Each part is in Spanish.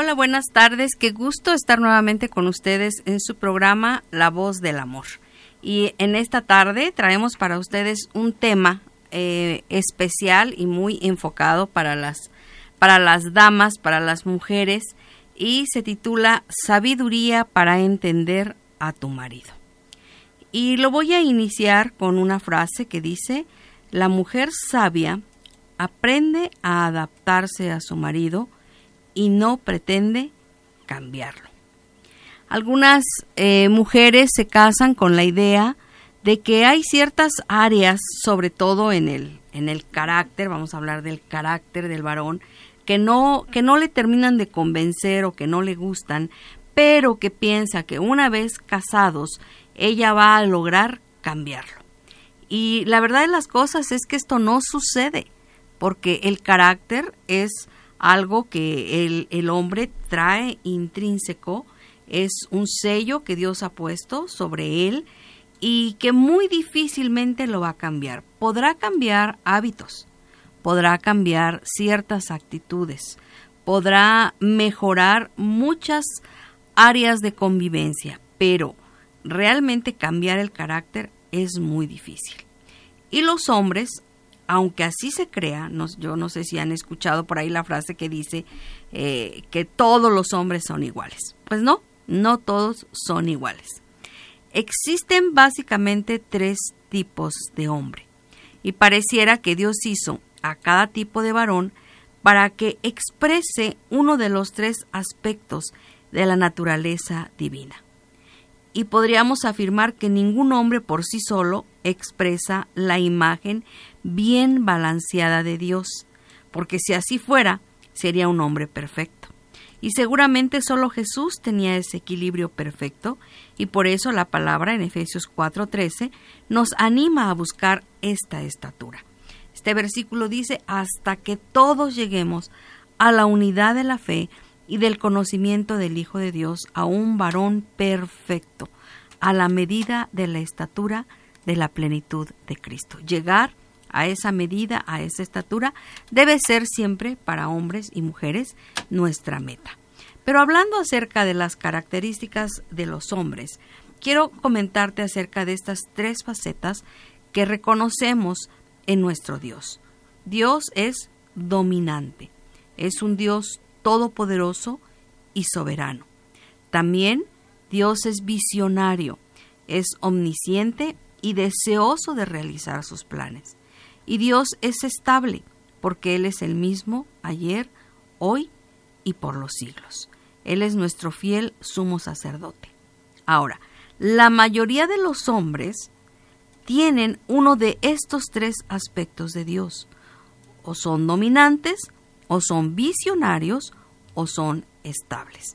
Hola, buenas tardes. Qué gusto estar nuevamente con ustedes en su programa La Voz del Amor. Y en esta tarde traemos para ustedes un tema eh, especial y muy enfocado para las, para las damas, para las mujeres, y se titula Sabiduría para entender a tu marido. Y lo voy a iniciar con una frase que dice, la mujer sabia aprende a adaptarse a su marido y no pretende cambiarlo. Algunas eh, mujeres se casan con la idea de que hay ciertas áreas, sobre todo en el, en el carácter, vamos a hablar del carácter del varón, que no, que no le terminan de convencer o que no le gustan, pero que piensa que una vez casados ella va a lograr cambiarlo. Y la verdad de las cosas es que esto no sucede, porque el carácter es algo que el, el hombre trae intrínseco, es un sello que Dios ha puesto sobre él y que muy difícilmente lo va a cambiar. Podrá cambiar hábitos, podrá cambiar ciertas actitudes, podrá mejorar muchas áreas de convivencia, pero realmente cambiar el carácter es muy difícil. Y los hombres, aunque así se crea, yo no sé si han escuchado por ahí la frase que dice eh, que todos los hombres son iguales. Pues no, no todos son iguales. Existen básicamente tres tipos de hombre y pareciera que Dios hizo a cada tipo de varón para que exprese uno de los tres aspectos de la naturaleza divina. Y podríamos afirmar que ningún hombre por sí solo expresa la imagen bien balanceada de Dios, porque si así fuera, sería un hombre perfecto. Y seguramente solo Jesús tenía ese equilibrio perfecto y por eso la palabra en Efesios 4:13 nos anima a buscar esta estatura. Este versículo dice, hasta que todos lleguemos a la unidad de la fe y del conocimiento del Hijo de Dios, a un varón perfecto, a la medida de la estatura de la plenitud de Cristo. Llegar a esa medida, a esa estatura, debe ser siempre para hombres y mujeres nuestra meta. Pero hablando acerca de las características de los hombres, quiero comentarte acerca de estas tres facetas que reconocemos en nuestro Dios. Dios es dominante, es un Dios todopoderoso y soberano. También Dios es visionario, es omnisciente y deseoso de realizar sus planes. Y Dios es estable, porque Él es el mismo ayer, hoy y por los siglos. Él es nuestro fiel sumo sacerdote. Ahora, la mayoría de los hombres tienen uno de estos tres aspectos de Dios. O son dominantes, o son visionarios, o son estables.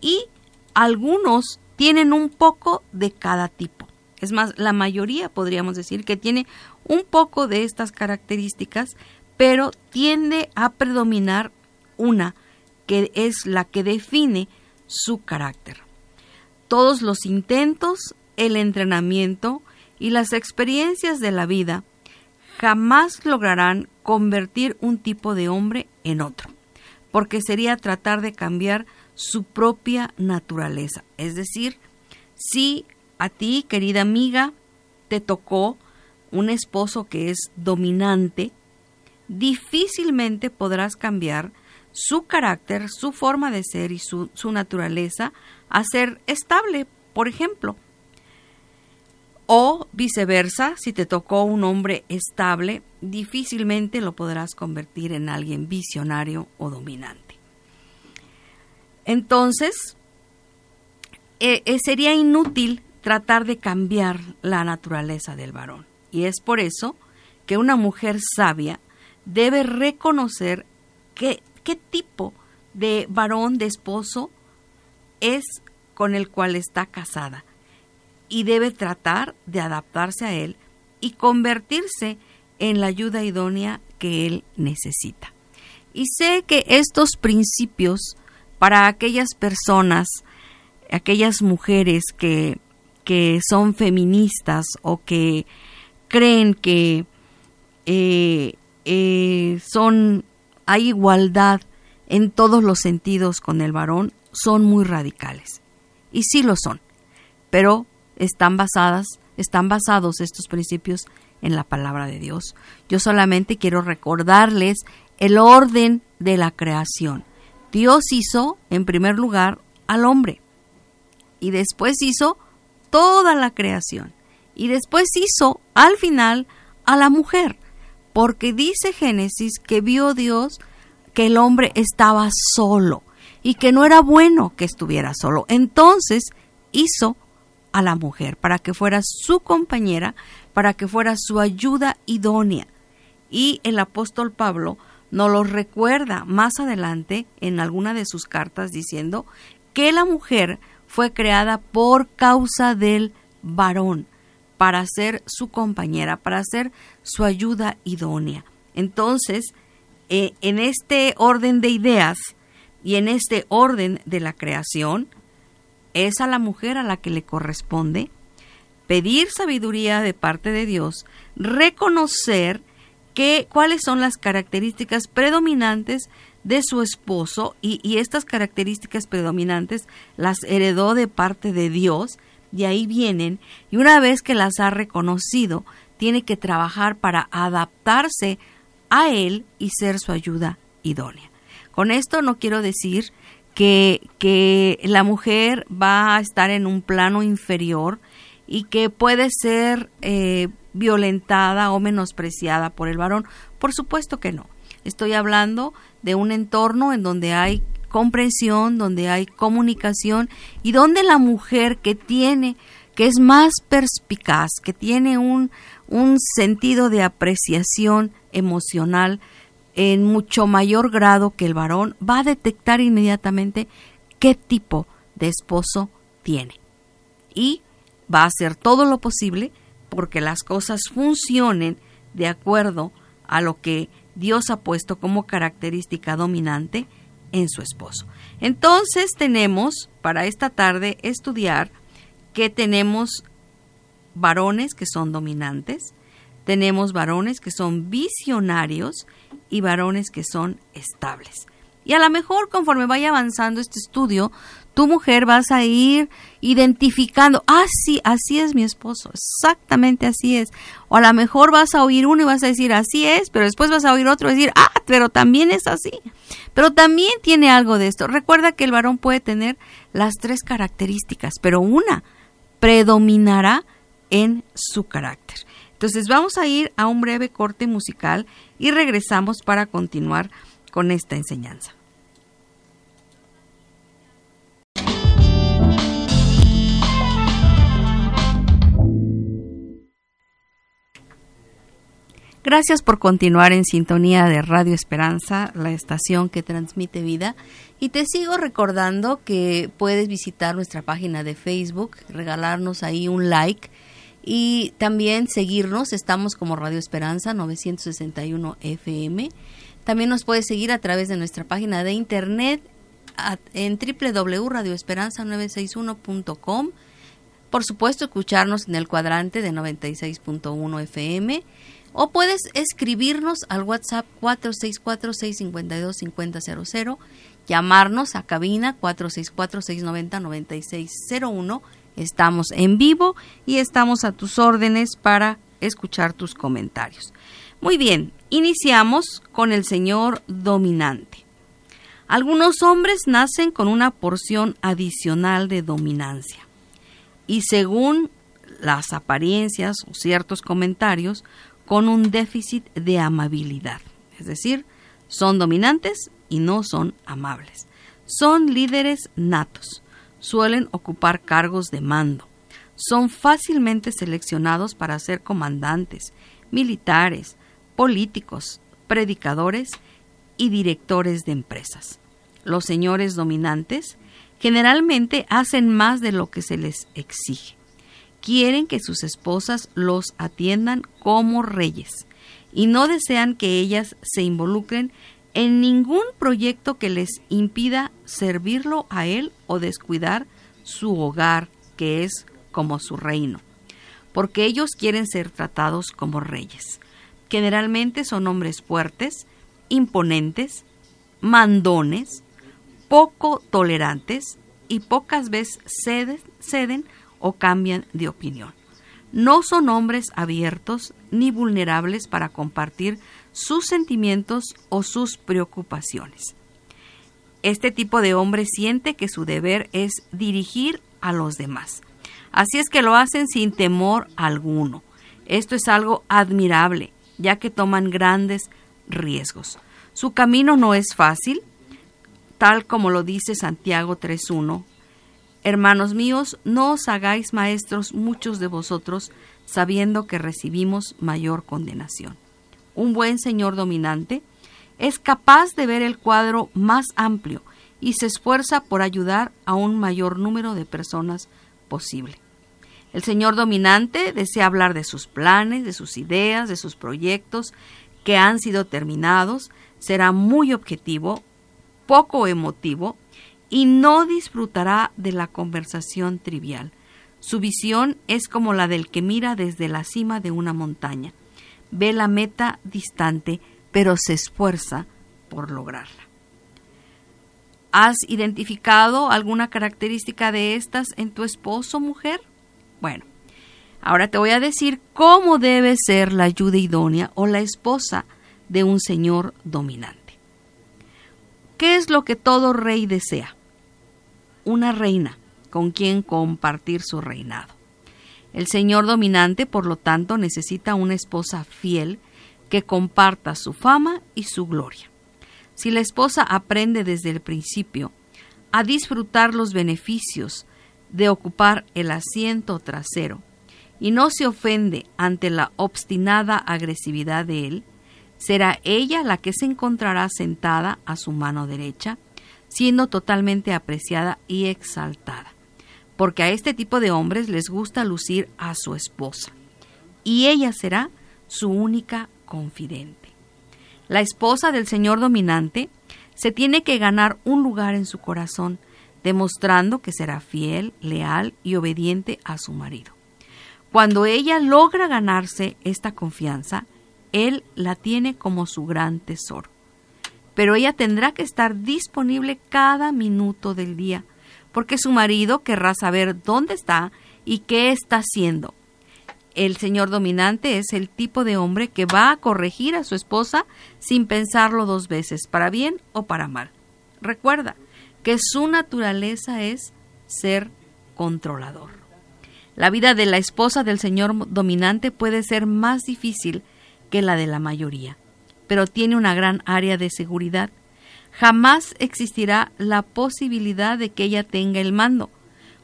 Y algunos tienen un poco de cada tipo. Es más, la mayoría podríamos decir que tiene un poco de estas características, pero tiende a predominar una, que es la que define su carácter. Todos los intentos, el entrenamiento y las experiencias de la vida jamás lograrán convertir un tipo de hombre en otro, porque sería tratar de cambiar su propia naturaleza. Es decir, si a ti, querida amiga, te tocó un esposo que es dominante, difícilmente podrás cambiar su carácter, su forma de ser y su, naturaleza a ser estable, por ejemplo. O viceversa, si te tocó un hombre estable, difícilmente lo podrás convertir en alguien visionario o dominante. Entonces, eh, eh, sería inútil tratar de cambiar la naturaleza del varón. Y es por eso que una mujer sabia debe reconocer qué tipo de varón, de esposo es con el cual está casada y debe tratar de adaptarse a él y convertirse en la ayuda idónea que él necesita. Y sé que estos principios para aquellas personas, aquellas mujeres que, que son feministas o que creen que eh, eh, son hay igualdad en todos los sentidos con el varón son muy radicales. Y sí lo son, pero están basadas, están basados estos principios en la palabra de Dios. Yo solamente quiero recordarles el orden de la creación. Dios hizo, en primer lugar, al hombre y después hizo toda la creación y después hizo al final a la mujer, porque dice Génesis que vio Dios que el hombre estaba solo y que no era bueno que estuviera solo. Entonces hizo a la mujer para que fuera su compañera, para que fuera su ayuda idónea. Y el apóstol Pablo nos lo recuerda más adelante en alguna de sus cartas diciendo que la mujer fue creada por causa del varón, para ser su compañera, para ser su ayuda idónea. Entonces, eh, en este orden de ideas y en este orden de la creación, es a la mujer a la que le corresponde pedir sabiduría de parte de Dios, reconocer que, cuáles son las características predominantes de su esposo y, y, estas características predominantes las heredó de parte de Dios, y ahí vienen, y una vez que las ha reconocido, tiene que trabajar para adaptarse a él y ser su ayuda idónea. Con esto no quiero decir que, que la mujer va a estar en un plano inferior y que puede ser eh, violentada o menospreciada por el varón. Por supuesto que no. Estoy hablando de un entorno en donde hay comprensión, donde hay comunicación y donde la mujer que tiene, que es más perspicaz, que tiene un, un sentido de apreciación emocional, en mucho mayor grado que el varón, va a detectar inmediatamente qué tipo de esposo tiene. Y va a hacer todo lo posible porque las cosas funcionen de acuerdo a lo que Dios ha puesto como característica dominante en su esposo. Entonces tenemos para esta tarde estudiar que tenemos varones que son dominantes, tenemos varones que son visionarios y varones que son estables. Y a lo mejor conforme vaya avanzando este estudio, tu mujer vas a ir identificando, ah, sí, así es mi esposo, exactamente así es. O a lo mejor vas a oír uno y vas a decir, así es, pero después vas a oír otro y decir, ah, pero también es así. Pero también tiene algo de esto. Recuerda que el varón puede tener las tres características, pero una predominará en su carácter. Entonces vamos a ir a un breve corte musical y regresamos para continuar con esta enseñanza. Gracias por continuar en sintonía de Radio Esperanza, la estación que transmite vida. Y te sigo recordando que puedes visitar nuestra página de Facebook, regalarnos ahí un like y también seguirnos. Estamos como Radio Esperanza 961 FM. También nos puedes seguir a través de nuestra página de internet en www.radioesperanza961.com. Por supuesto, escucharnos en el cuadrante de 96.1 FM o puedes escribirnos al WhatsApp 464-652-5000, llamarnos a cabina 464-690-9601 Estamos en vivo y estamos a tus órdenes para escuchar tus comentarios. Muy bien, iniciamos con el Señor dominante. Algunos hombres nacen con una porción adicional de dominancia y según las apariencias o ciertos comentarios, con un déficit de amabilidad. Es decir, son dominantes y no son amables. Son líderes natos suelen ocupar cargos de mando. Son fácilmente seleccionados para ser comandantes, militares, políticos, predicadores y directores de empresas. Los señores dominantes generalmente hacen más de lo que se les exige. Quieren que sus esposas los atiendan como reyes y no desean que ellas se involucren en ningún proyecto que les impida servirlo a él o descuidar su hogar, que es como su reino, porque ellos quieren ser tratados como reyes. Generalmente son hombres fuertes, imponentes, mandones, poco tolerantes y pocas veces ceden, o cambian de opinión. No son hombres abiertos ni vulnerables para compartir sus sentimientos o sus preocupaciones. Este tipo de hombre siente que su deber es dirigir a los demás. Así es que lo hacen sin temor alguno. Esto es algo admirable, ya que toman grandes riesgos. Su camino no es fácil, tal como lo dice Santiago 3.1. Hermanos míos, no os hagáis maestros muchos de vosotros, sabiendo que recibimos mayor condenación. Un buen señor dominante es capaz de ver el cuadro más amplio y se esfuerza por ayudar a un mayor número de personas posible. El señor dominante desea hablar de sus planes, de sus ideas, de sus proyectos que han sido terminados, será muy objetivo, poco emotivo y no disfrutará de la conversación trivial. Su visión es como la del que mira desde la cima de una montaña. Ve la meta distante, pero se esfuerza por lograrla. ¿Has identificado alguna característica de estas en tu esposo, mujer? Bueno, ahora te voy a decir cómo debe ser la ayuda idónea o la esposa de un señor dominante. ¿Qué es lo que todo rey desea? Una reina con quien compartir su reinado. El señor dominante, por lo tanto, necesita una esposa fiel que comparta su fama y su gloria. Si la esposa aprende desde el principio a disfrutar los beneficios de ocupar el asiento trasero y no se ofende ante la obstinada agresividad de él, será ella la que se encontrará sentada a su mano derecha, siendo totalmente apreciada y exaltada, porque a este tipo de hombres les gusta lucir a su esposa, y ella será su única confidente. La esposa del señor dominante se tiene que ganar un lugar en su corazón, demostrando que será fiel, leal y obediente a su marido. Cuando ella logra ganarse esta confianza, él la tiene como su gran tesoro. Pero ella tendrá que estar disponible cada minuto del día, porque su marido querrá saber dónde está y qué está haciendo, el señor dominante es el tipo de hombre que va a corregir a su esposa sin pensarlo dos veces, para bien o para mal. Recuerda que su naturaleza es ser controlador. La vida de la esposa del señor dominante puede ser más difícil que la de la mayoría, pero tiene una gran área de seguridad. Jamás existirá la posibilidad de que ella tenga el mando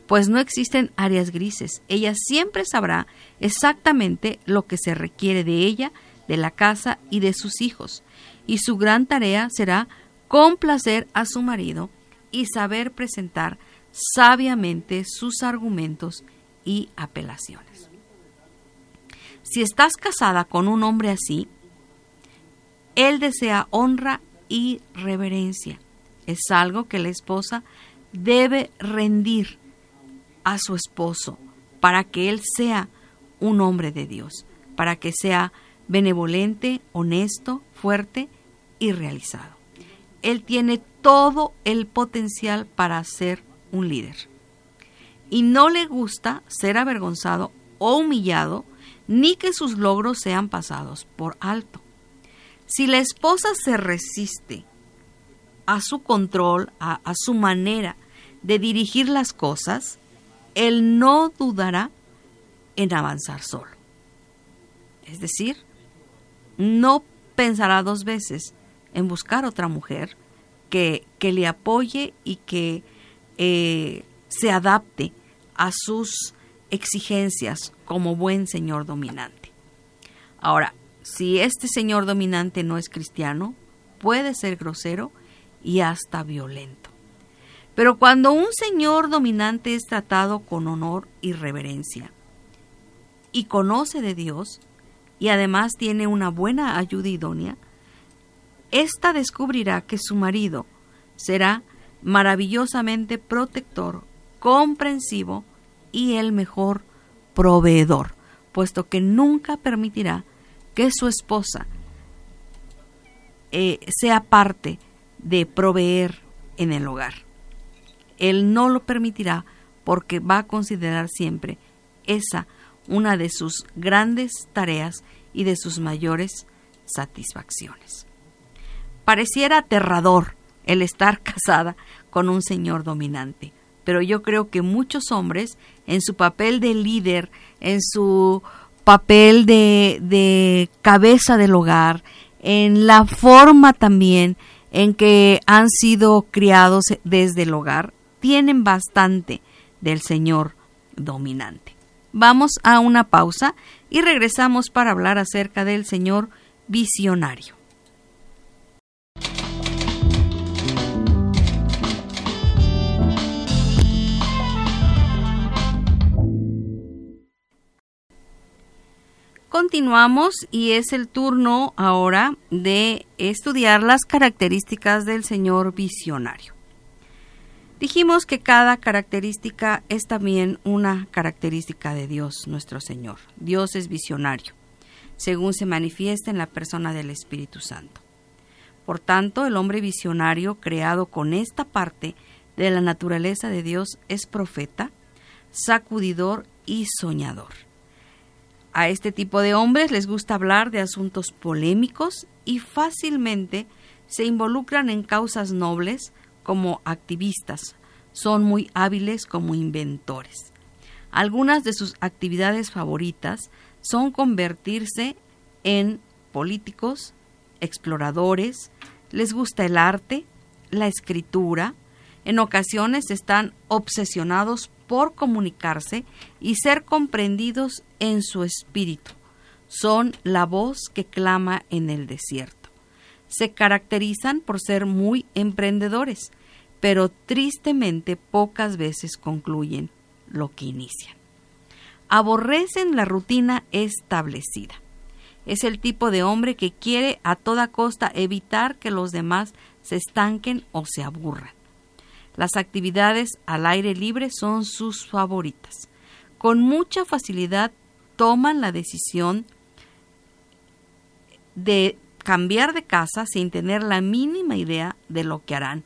pues no existen áreas grises. Ella siempre sabrá exactamente lo que se requiere de ella, de la casa y de sus hijos, y su gran tarea será complacer a su marido y saber presentar sabiamente sus argumentos y apelaciones. Si estás casada con un hombre así, él desea honra y reverencia. Es algo que la esposa debe rendir a su esposo para que él sea un hombre de Dios, para que sea benevolente, honesto, fuerte y realizado. Él tiene todo el potencial para ser un líder. Y no le gusta ser avergonzado o humillado, ni que sus logros sean pasados por alto. Si la esposa se resiste a su control, a, su manera de dirigir las cosas, él no dudará en avanzar solo. Es decir, no pensará dos veces en buscar otra mujer que, le apoye y que eh, se adapte a sus exigencias como buen señor dominante. Ahora, si este señor dominante no es cristiano, puede ser grosero y hasta violento. Pero cuando un señor dominante es tratado con honor y reverencia y conoce de Dios y además tiene una buena ayuda idónea, ésta descubrirá que su marido será maravillosamente protector, comprensivo y el mejor proveedor, puesto que nunca permitirá que su esposa eh, sea parte de proveer en el hogar. Él no lo permitirá porque va a considerar siempre esa una de sus grandes tareas y de sus mayores satisfacciones. Pareciera aterrador el estar casada con un señor dominante, pero yo creo que muchos hombres en su papel de líder, en su papel de, de cabeza del hogar, en la forma también en que han sido criados desde el hogar, tienen bastante del Señor dominante. Vamos a una pausa y regresamos para hablar acerca del Señor visionario. Continuamos y es el turno ahora de estudiar las características del Señor visionario. Dijimos que cada característica es también una característica de Dios, nuestro Señor. Dios es visionario, según se manifiesta en la persona del Espíritu Santo. Por tanto, el hombre visionario, creado con esta parte de la naturaleza de Dios, es profeta, sacudidor y soñador. A este tipo de hombres les gusta hablar de asuntos polémicos y fácilmente se involucran en causas nobles como activistas. Son muy hábiles como inventores. Algunas de sus actividades favoritas son convertirse en políticos, exploradores, les gusta el arte, la escritura, en ocasiones están obsesionados por comunicarse y ser comprendidos en su espíritu. Son la voz que clama en el desierto. Se caracterizan por ser muy emprendedores, pero tristemente pocas veces concluyen lo que inician. Aborrecen la rutina establecida. Es el tipo de hombre que quiere a toda costa evitar que los demás se estanquen o se aburran. Las actividades al aire libre son sus favoritas. Con mucha facilidad toman la decisión de cambiar de casa sin tener la mínima idea de lo que harán,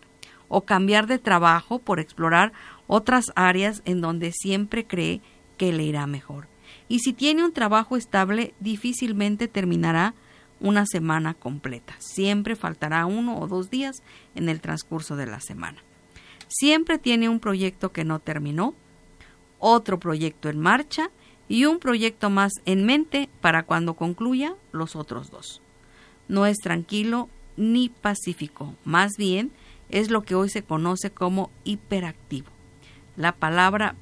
o cambiar de trabajo por explorar otras áreas en donde siempre cree que le irá mejor. Y si tiene un trabajo estable, difícilmente terminará una semana completa. Siempre faltará uno o dos días en el transcurso de la semana. Siempre tiene un proyecto que no terminó, otro proyecto en marcha y un proyecto más en mente para cuando concluya los otros dos. No es tranquilo ni pacífico, más bien es lo que hoy se conoce como hiperactivo. La palabra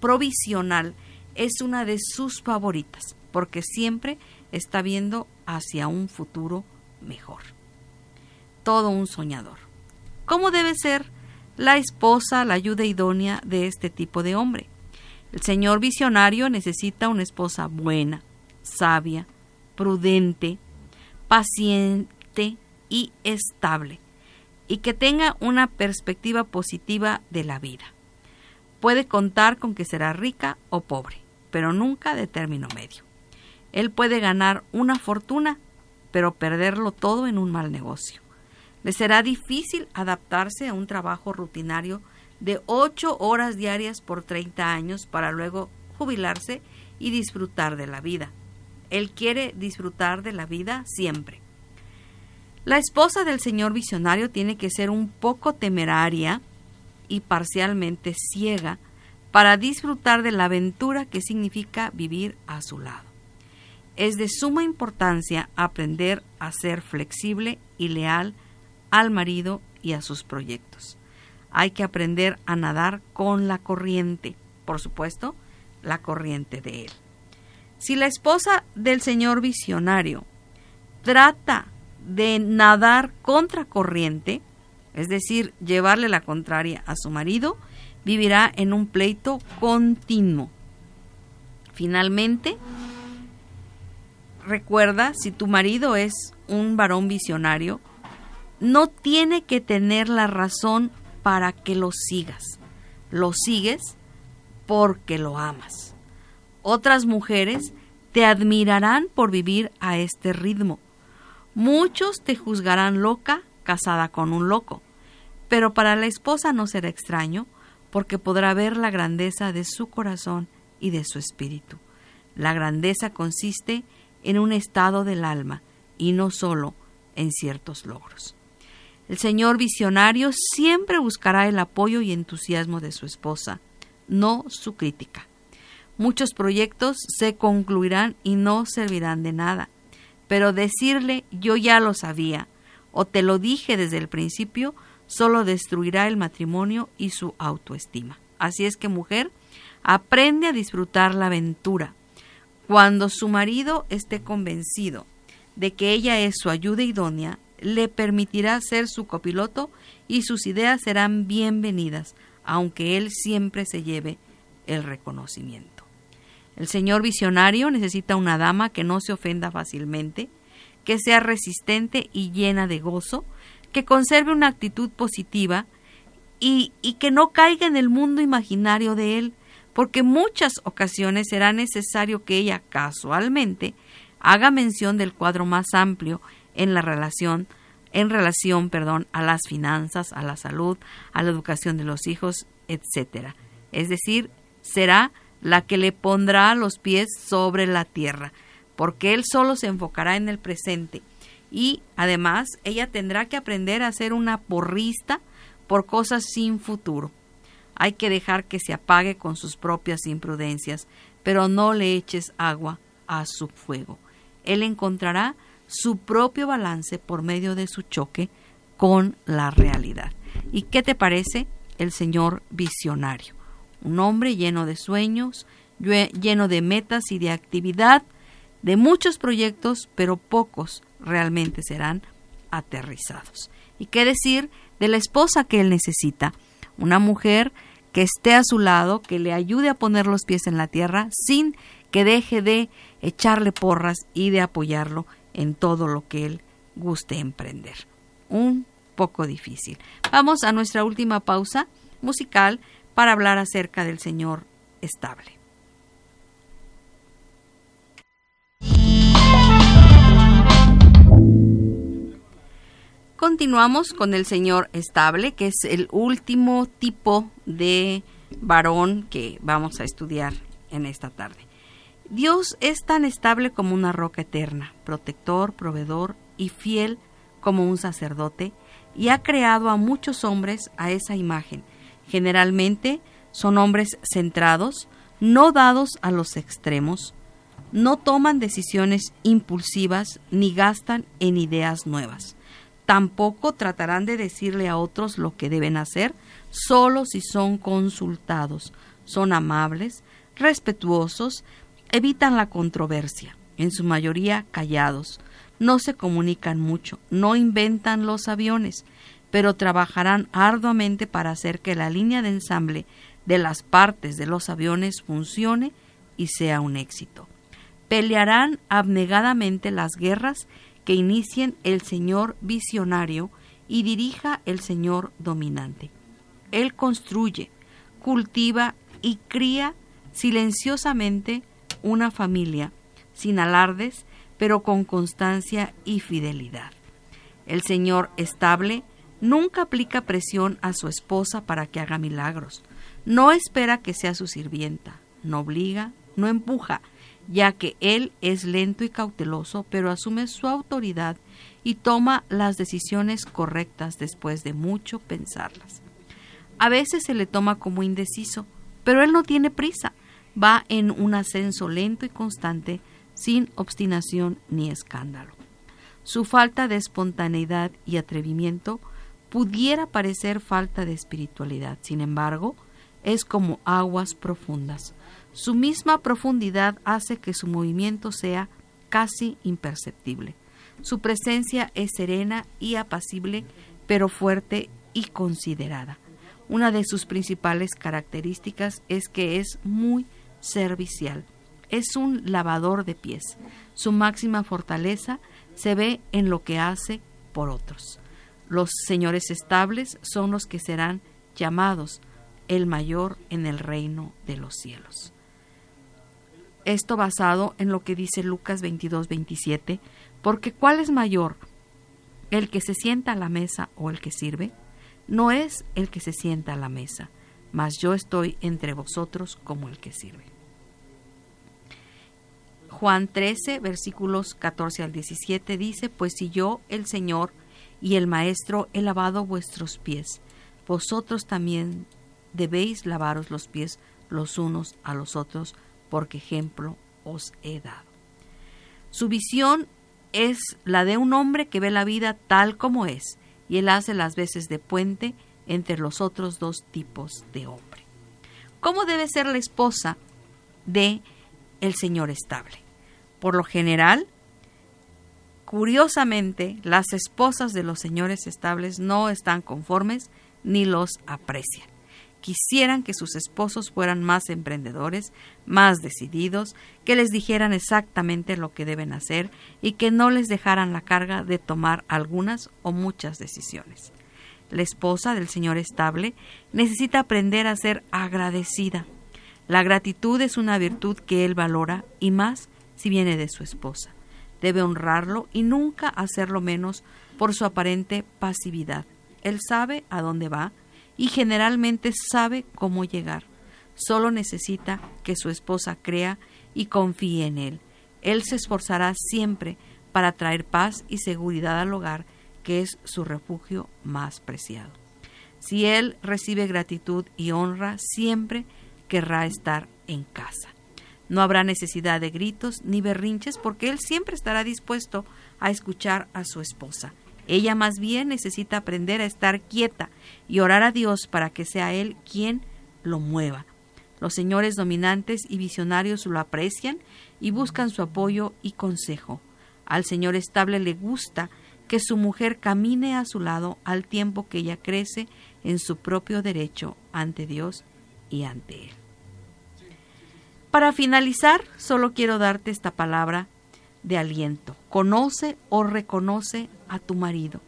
provisional es una de sus favoritas porque siempre está viendo hacia un futuro mejor. Todo un soñador. ¿Cómo debe ser la esposa la ayuda idónea de este tipo de hombre? El señor visionario necesita una esposa buena, sabia, prudente, paciente y estable, y que tenga una perspectiva positiva de la vida. Puede contar con que será rica o pobre, pero nunca de término medio. Él puede ganar una fortuna, pero perderlo todo en un mal negocio. Le será difícil adaptarse a un trabajo rutinario de 8 horas diarias por 30 años para luego jubilarse y disfrutar de la vida. Él quiere disfrutar de la vida siempre. La esposa del señor visionario tiene que ser un poco temeraria y parcialmente ciega para disfrutar de la aventura que significa vivir a su lado. Es de suma importancia aprender a ser flexible y leal al marido y a sus proyectos hay que aprender a nadar con la corriente, por supuesto, la corriente de él. Si la esposa del señor visionario trata de nadar contra corriente, es decir, llevarle la contraria a su marido, vivirá en un pleito continuo. Finalmente, recuerda, si tu marido es un varón visionario, no tiene que tener la razón para que lo sigas. Lo sigues porque lo amas. Otras mujeres te admirarán por vivir a este ritmo. Muchos te juzgarán loca casada con un loco. Pero para la esposa no será extraño, porque podrá ver la grandeza de su corazón y de su espíritu. La grandeza consiste en un estado del alma y no solo en ciertos logros. El señor visionario siempre buscará el apoyo y entusiasmo de su esposa, no su crítica. Muchos proyectos se concluirán y no servirán de nada, pero decirle yo ya lo sabía o te lo dije desde el principio solo destruirá el matrimonio y su autoestima. Así es que mujer, aprende a disfrutar la aventura. Cuando su marido esté convencido de que ella es su ayuda idónea, le permitirá ser su copiloto y sus ideas serán bienvenidas, aunque él siempre se lleve el reconocimiento. El señor visionario necesita una dama que no se ofenda fácilmente, que sea resistente y llena de gozo, que conserve una actitud positiva y, y que no caiga en el mundo imaginario de él, porque muchas ocasiones será necesario que ella casualmente haga mención del cuadro más amplio en la relación en relación, perdón, a las finanzas, a la salud, a la educación de los hijos, etcétera. Es decir, será la que le pondrá los pies sobre la tierra, porque él solo se enfocará en el presente y además ella tendrá que aprender a ser una porrista por cosas sin futuro. Hay que dejar que se apague con sus propias imprudencias, pero no le eches agua a su fuego. Él encontrará su propio balance por medio de su choque con la realidad. ¿Y qué te parece el señor visionario? Un hombre lleno de sueños, lleno de metas y de actividad, de muchos proyectos, pero pocos realmente serán aterrizados. ¿Y qué decir de la esposa que él necesita? Una mujer que esté a su lado, que le ayude a poner los pies en la tierra sin que deje de echarle porras y de apoyarlo en todo lo que él guste emprender. Un poco difícil. Vamos a nuestra última pausa musical para hablar acerca del Señor estable. Continuamos con el Señor estable, que es el último tipo de varón que vamos a estudiar en esta tarde. Dios es tan estable como una roca eterna, protector, proveedor y fiel como un sacerdote, y ha creado a muchos hombres a esa imagen. Generalmente son hombres centrados, no dados a los extremos, no toman decisiones impulsivas ni gastan en ideas nuevas. Tampoco tratarán de decirle a otros lo que deben hacer, solo si son consultados. Son amables, respetuosos, evitan la controversia, en su mayoría callados, no se comunican mucho, no inventan los aviones, pero trabajarán arduamente para hacer que la línea de ensamble de las partes de los aviones funcione y sea un éxito. Pelearán abnegadamente las guerras que inicien el Señor visionario y dirija el Señor dominante. Él construye, cultiva y cría silenciosamente una familia, sin alardes, pero con constancia y fidelidad. El Señor estable nunca aplica presión a su esposa para que haga milagros. No espera que sea su sirvienta, no obliga, no empuja, ya que él es lento y cauteloso, pero asume su autoridad y toma las decisiones correctas después de mucho pensarlas. A veces se le toma como indeciso, pero él no tiene prisa, va en un ascenso lento y constante, sin obstinación ni escándalo. Su falta de espontaneidad y atrevimiento pudiera parecer falta de espiritualidad, sin embargo, es como aguas profundas, su misma profundidad hace que su movimiento sea casi imperceptible. Su presencia es serena y apacible, pero fuerte y considerada. Una de sus principales características es que es muy servicial. Es un lavador de pies. Su máxima fortaleza se ve en lo que hace por otros. Los señores estables son los que serán llamados el mayor en el reino de los cielos. Esto basado en lo que dice Lucas 22, 27, porque ¿cuál es mayor? el que se sienta a la mesa o el que sirve, no es el que se sienta a la mesa, mas yo estoy entre vosotros como el que sirve. Juan 13, versículos 14 al 17 dice, Pues si yo, el Señor y el Maestro, he lavado vuestros pies, vosotros también debéis lavaros los pies los unos a los otros, porque ejemplo os he dado. Su visión es la de un hombre que ve la vida tal como es, y él hace las veces de puente entre los otros dos tipos de hombre. ¿Cómo debe ser la esposa de el Señor estable? Por lo general, curiosamente, las esposas de los señores estables no están conformes ni los aprecian quisieran que sus esposos fueran más emprendedores, más decididos, que les dijeran exactamente lo que deben hacer y que no les dejaran la carga de tomar algunas o muchas decisiones. La esposa del Señor estable necesita aprender a ser agradecida. La gratitud es una virtud que él valora y más si viene de su esposa. Debe honrarlo y nunca hacerlo menos por su aparente pasividad. Él sabe a dónde va, y generalmente sabe cómo llegar. Solo necesita que su esposa crea y confíe en él. Él se esforzará siempre para traer paz y seguridad al hogar, que es su refugio más preciado. Si él recibe gratitud y honra, siempre querrá estar en casa. No habrá necesidad de gritos ni berrinches porque él siempre estará dispuesto a escuchar a su esposa. Ella más bien necesita aprender a estar quieta y orar a Dios para que sea Él quien lo mueva. Los señores dominantes y visionarios lo aprecian y buscan su apoyo y consejo. Al señor estable le gusta que su mujer camine a su lado al tiempo que ella crece en su propio derecho ante Dios y ante Él. Para finalizar, solo quiero darte esta palabra de aliento. Conoce o reconoce a tu marido.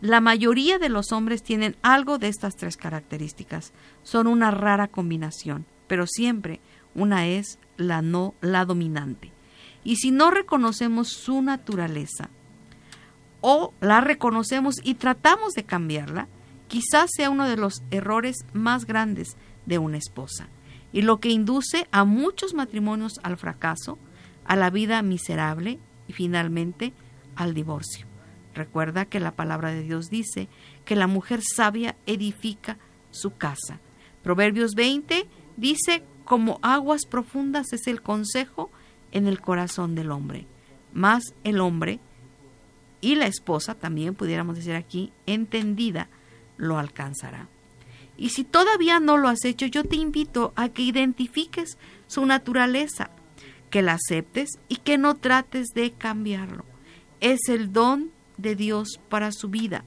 La mayoría de los hombres tienen algo de estas tres características. Son una rara combinación, pero siempre una es la no la dominante. Y si no reconocemos su naturaleza o la reconocemos y tratamos de cambiarla, quizás sea uno de los errores más grandes de una esposa y lo que induce a muchos matrimonios al fracaso a la vida miserable y finalmente al divorcio. Recuerda que la palabra de Dios dice que la mujer sabia edifica su casa. Proverbios 20 dice, como aguas profundas es el consejo en el corazón del hombre. Más el hombre y la esposa, también pudiéramos decir aquí, entendida, lo alcanzará. Y si todavía no lo has hecho, yo te invito a que identifiques su naturaleza, que la aceptes y que no trates de cambiarlo. Es el don de Dios para su vida.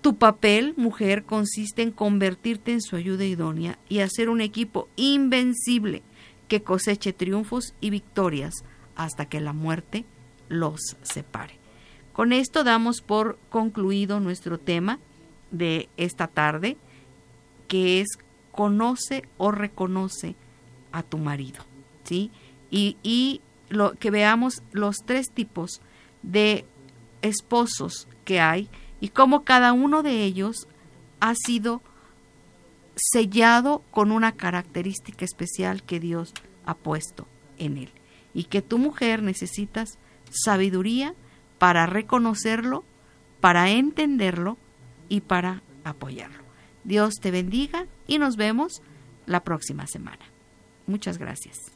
Tu papel, mujer, consiste en convertirte en su ayuda idónea y hacer un equipo invencible que coseche triunfos y victorias hasta que la muerte los separe. Con esto damos por concluido nuestro tema de esta tarde, que es conoce o reconoce a tu marido, ¿sí? y, lo, que veamos los tres tipos de esposos que hay y cómo cada uno de ellos ha sido sellado con una característica especial que Dios ha puesto en él. Y que tu mujer necesitas sabiduría para reconocerlo, para entenderlo y para apoyarlo. Dios te bendiga y nos vemos la próxima semana. Muchas gracias.